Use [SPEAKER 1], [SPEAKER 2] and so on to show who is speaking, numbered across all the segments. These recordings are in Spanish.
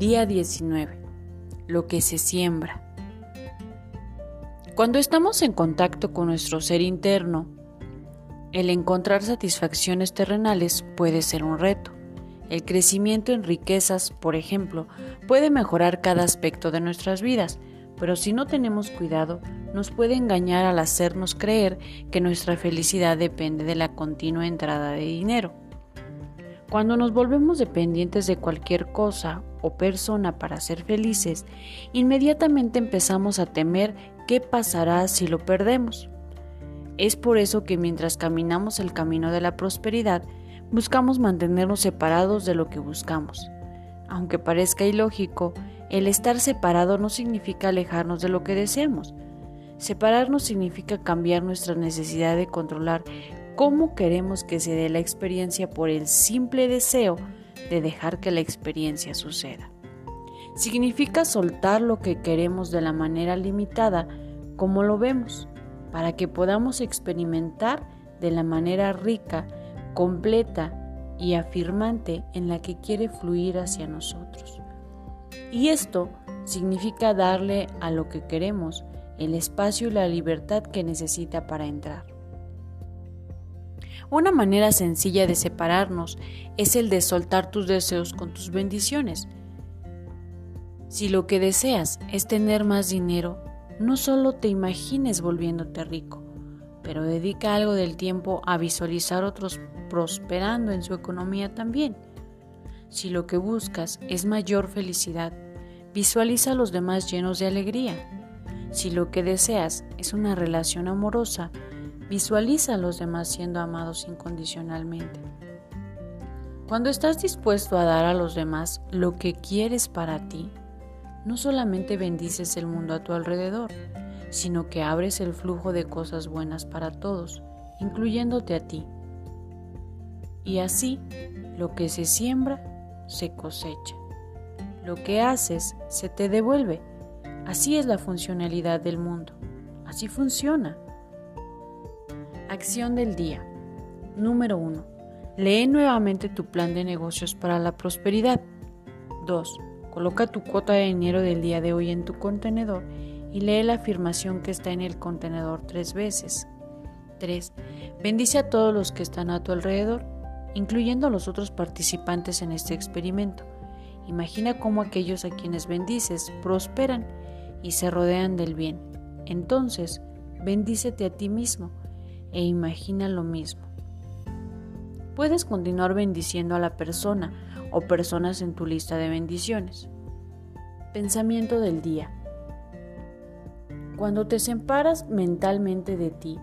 [SPEAKER 1] Día 19. Lo que se siembra. Cuando estamos en contacto con nuestro ser interno, el encontrar satisfacciones terrenales puede ser un reto. El crecimiento en riquezas, por ejemplo, puede mejorar cada aspecto de nuestras vidas, pero si no tenemos cuidado, nos puede engañar al hacernos creer que nuestra felicidad depende de la continua entrada de dinero. Cuando nos volvemos dependientes de cualquier cosa o persona para ser felices, inmediatamente empezamos a temer qué pasará si lo perdemos. Es por eso que mientras caminamos el camino de la prosperidad, buscamos mantenernos separados de lo que buscamos. Aunque parezca ilógico, el estar separado no significa alejarnos de lo que deseamos. Separarnos significa cambiar nuestra necesidad de controlar cómo queremos que se dé la experiencia por el simple deseo de dejar que la experiencia suceda. Significa soltar lo que queremos de la manera limitada como lo vemos, para que podamos experimentar de la manera rica, completa y afirmante en la que quiere fluir hacia nosotros. Y esto significa darle a lo que queremos el espacio y la libertad que necesita para entrar. Una manera sencilla de separarnos es el de soltar tus deseos con tus bendiciones. Si lo que deseas es tener más dinero, no solo te imagines volviéndote rico, pero dedica algo del tiempo a visualizar otros prosperando en su economía también. Si lo que buscas es mayor felicidad, visualiza a los demás llenos de alegría. Si lo que deseas es una relación amorosa, Visualiza a los demás siendo amados incondicionalmente. Cuando estás dispuesto a dar a los demás lo que quieres para ti, no solamente bendices el mundo a tu alrededor, sino que abres el flujo de cosas buenas para todos, incluyéndote a ti. Y así, lo que se siembra, se cosecha. Lo que haces, se te devuelve. Así es la funcionalidad del mundo. Así funciona. Acción del día. Número 1. Lee nuevamente tu plan de negocios para la prosperidad. 2. Coloca tu cuota de dinero del día de hoy en tu contenedor y lee la afirmación que está en el contenedor tres veces. 3. Bendice a todos los que están a tu alrededor, incluyendo a los otros participantes en este experimento. Imagina cómo aquellos a quienes bendices prosperan y se rodean del bien. Entonces, bendícete a ti mismo e imagina lo mismo. Puedes continuar bendiciendo a la persona o personas en tu lista de bendiciones. Pensamiento del día. Cuando te separas mentalmente de ti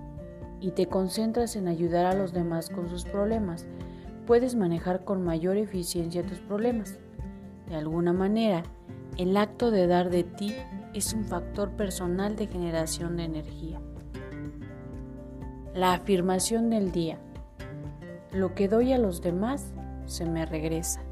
[SPEAKER 1] y te concentras en ayudar a los demás con sus problemas, puedes manejar con mayor eficiencia tus problemas. De alguna manera, el acto de dar de ti es un factor personal de generación de energía. La afirmación del día. Lo que doy a los demás se me regresa.